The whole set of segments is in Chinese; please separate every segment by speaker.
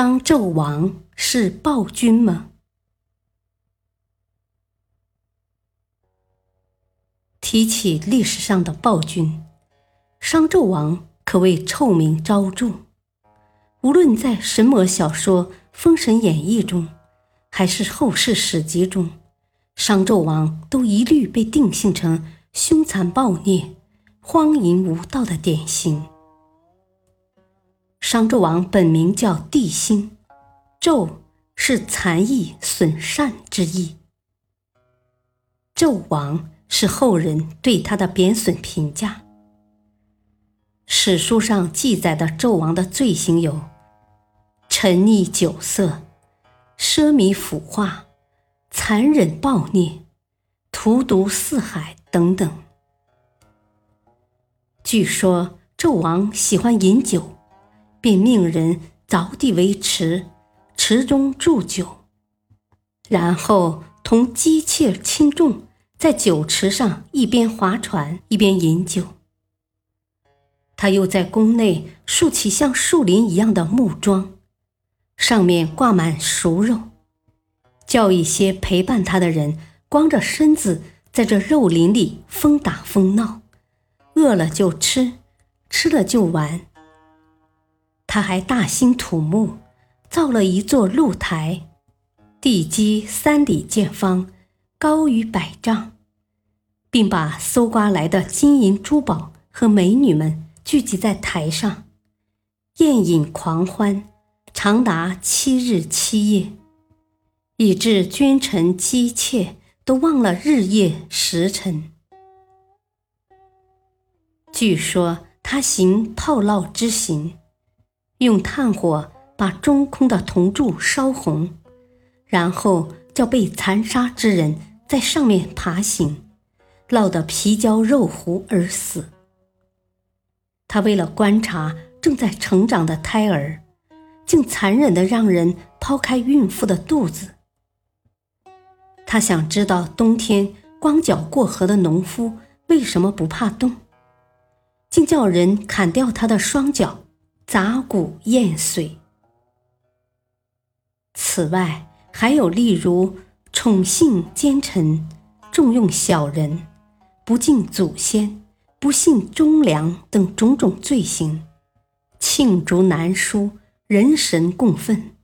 Speaker 1: 商纣王是暴君吗？提起历史上的暴君，商纣王可谓臭名昭著。无论在神魔小说《封神演义》中，还是后世史籍中，商纣王都一律被定性成凶残暴虐、荒淫无道的典型。商纣王本名叫帝辛，纣是残役损善之意。纣王是后人对他的贬损评价。史书上记载的纣王的罪行有：沉溺酒色、奢靡腐化、残忍暴虐、荼毒四海等等。据说纣王喜欢饮酒。便命人凿地为池，池中注酒，然后同姬妾轻重，在酒池上一边划船一边饮酒。他又在宫内竖起像树林一样的木桩，上面挂满熟肉，叫一些陪伴他的人光着身子在这肉林里疯打疯闹，饿了就吃，吃了就玩。他还大兴土木，造了一座露台，地基三里见方，高于百丈，并把搜刮来的金银珠宝和美女们聚集在台上，宴饮狂欢，长达七日七夜，以致君臣妻妾都忘了日夜时辰。据说他行炮烙之行。用炭火把中空的铜柱烧红，然后叫被残杀之人在上面爬行，烙得皮焦肉糊而死。他为了观察正在成长的胎儿，竟残忍地让人剖开孕妇的肚子。他想知道冬天光脚过河的农夫为什么不怕冻，竟叫人砍掉他的双脚。杂骨咽髓。此外，还有例如宠幸奸臣、重用小人、不敬祖先、不信忠良等种种罪行，罄竹难书，人神共愤。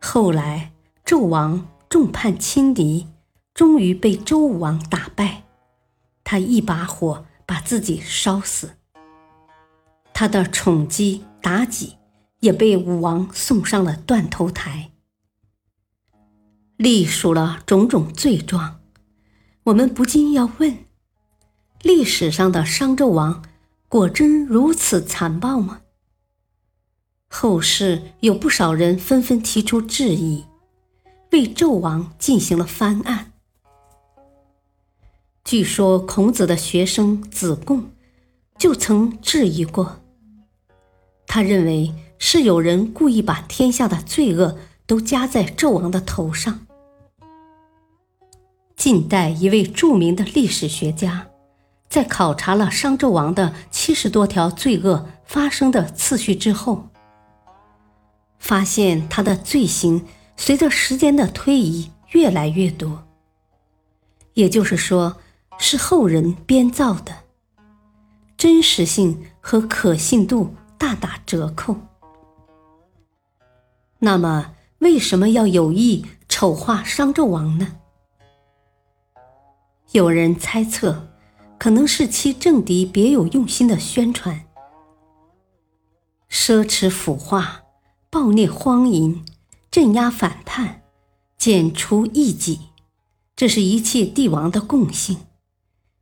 Speaker 1: 后来，纣王众叛亲离，终于被周武王打败，他一把火把自己烧死。他的宠姬妲己也被武王送上了断头台，历数了种种罪状。我们不禁要问：历史上的商纣王果真如此残暴吗？后世有不少人纷纷提出质疑，为纣王进行了翻案。据说孔子的学生子贡就曾质疑过。他认为是有人故意把天下的罪恶都加在纣王的头上。近代一位著名的历史学家，在考察了商纣王的七十多条罪恶发生的次序之后，发现他的罪行随着时间的推移越来越多，也就是说，是后人编造的，真实性和可信度。大打折扣。那么，为什么要有意丑化商纣王呢？有人猜测，可能是其政敌别有用心的宣传。奢侈腐化、暴虐荒淫、镇压反叛、剪除异己，这是一切帝王的共性，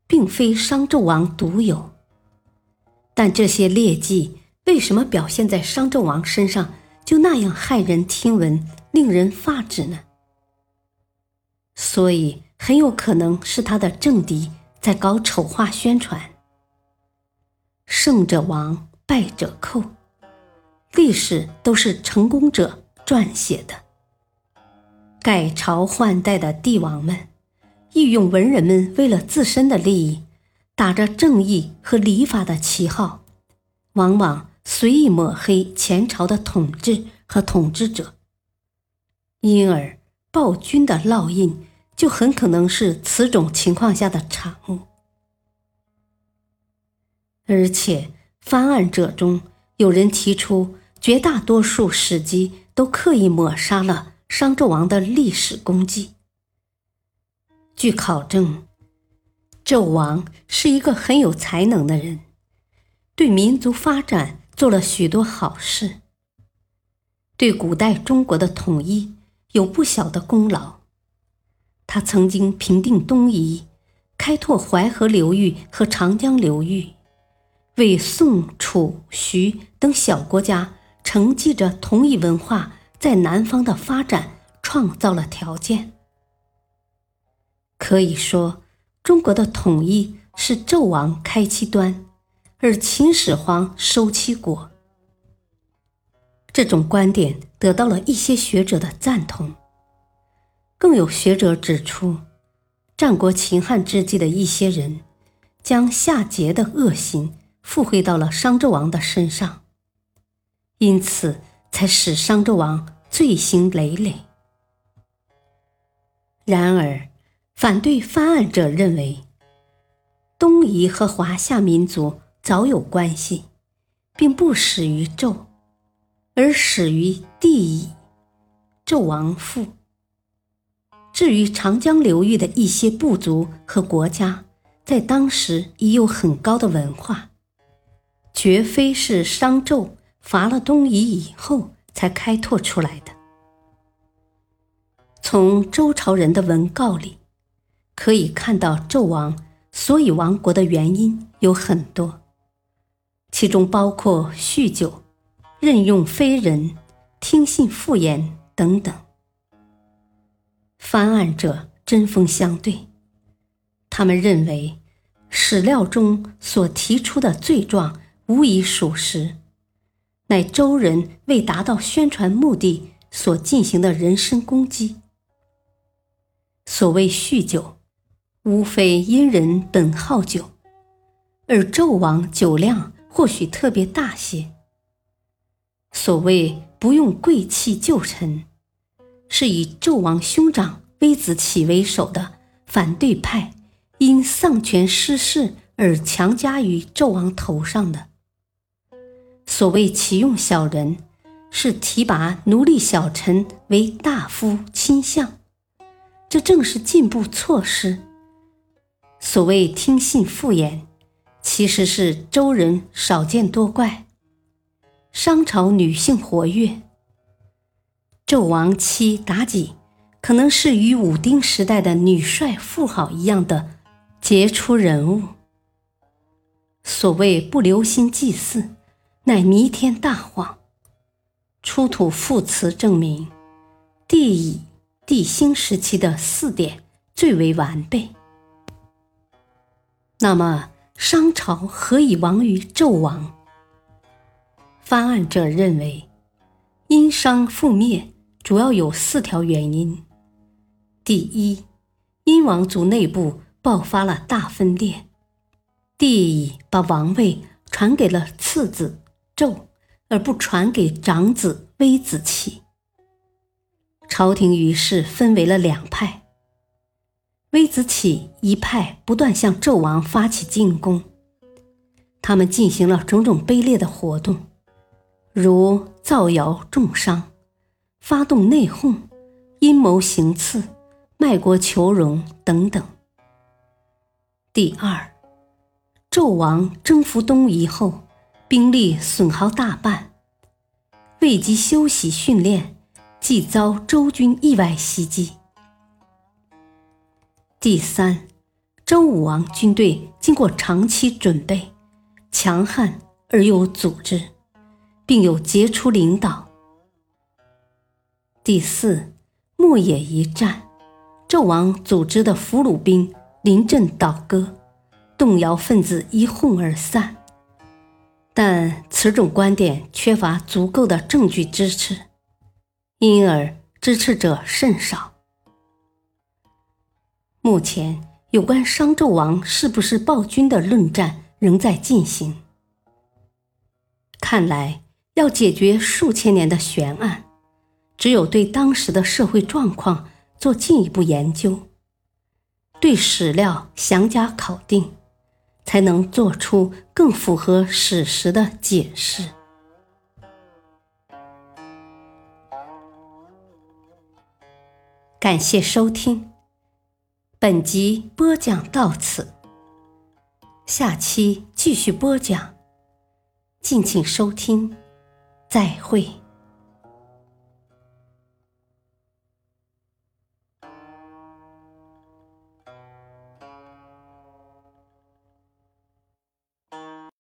Speaker 1: 并非商纣王独有。但这些劣迹为什么表现在商纣王身上就那样骇人听闻、令人发指呢？所以很有可能是他的政敌在搞丑化宣传。胜者亡，败者寇，历史都是成功者撰写的。改朝换代的帝王们，利用文人们为了自身的利益，打着正义和礼法的旗号，往往随意抹黑前朝的统治和统治者，因而暴君的烙印就很可能是此种情况下的产物。而且，翻案者中有人提出，绝大多数史籍都刻意抹杀了。商纣王的历史功绩。据考证，纣王是一个很有才能的人，对民族发展做了许多好事，对古代中国的统一有不小的功劳。他曾经平定东夷，开拓淮河流域和长江流域，为宋、楚、徐等小国家承继着同一文化。在南方的发展创造了条件，可以说，中国的统一是纣王开其端，而秦始皇收其果。这种观点得到了一些学者的赞同。更有学者指出，战国秦汉之际的一些人，将夏桀的恶行附会到了商纣王的身上，因此才使商纣王。罪行累累。然而，反对翻案者认为，东夷和华夏民族早有关系，并不始于纣，而始于帝乙，纣王父。至于长江流域的一些部族和国家，在当时已有很高的文化，绝非是商纣伐了东夷以后。才开拓出来的。从周朝人的文告里，可以看到纣王所以亡国的原因有很多，其中包括酗酒、任用非人、听信妇言等等。翻案者针锋相对，他们认为史料中所提出的罪状无疑属实。乃周人为达到宣传目的所进行的人身攻击。所谓酗酒，无非因人本好酒，而纣王酒量或许特别大些。所谓不用贵气旧臣，是以纣王兄长微子启为首的反对派因丧权失势而强加于纣王头上的。所谓启用小人，是提拔奴隶小臣为大夫亲相，这正是进步措施。所谓听信妇言，其实是周人少见多怪。商朝女性活跃，纣王妻妲己可能是与武丁时代的女帅妇好一样的杰出人物。所谓不留心祭祀。乃弥天大谎。出土副词证明，帝乙、帝辛时期的四典最为完备。那么，商朝何以亡于纣王？翻案者认为，殷商覆灭主要有四条原因：第一，殷王族内部爆发了大分裂，帝乙把王位传给了次子。纣而不传给长子微子启，朝廷于是分为了两派。微子启一派不断向纣王发起进攻，他们进行了种种卑劣的活动，如造谣重伤、发动内讧、阴谋行刺、卖国求荣等等。第二，纣王征服东夷后。兵力损耗大半，未及休息训练，即遭周军意外袭击。第三，周武王军队经过长期准备，强悍而有组织，并有杰出领导。第四，牧野一战，纣王组织的俘虏兵临阵倒戈，动摇分子一哄而散。但此种观点缺乏足够的证据支持，因而支持者甚少。目前。有关商纣王是不是暴君的论战仍在进行。看来，要解决数千年的悬案，只有对当时的社会状况做进一步研究，对史料详加考定，才能做出更符合史实的解释。感谢收听。本集播讲到此，下期继续播讲，敬请收听，再会。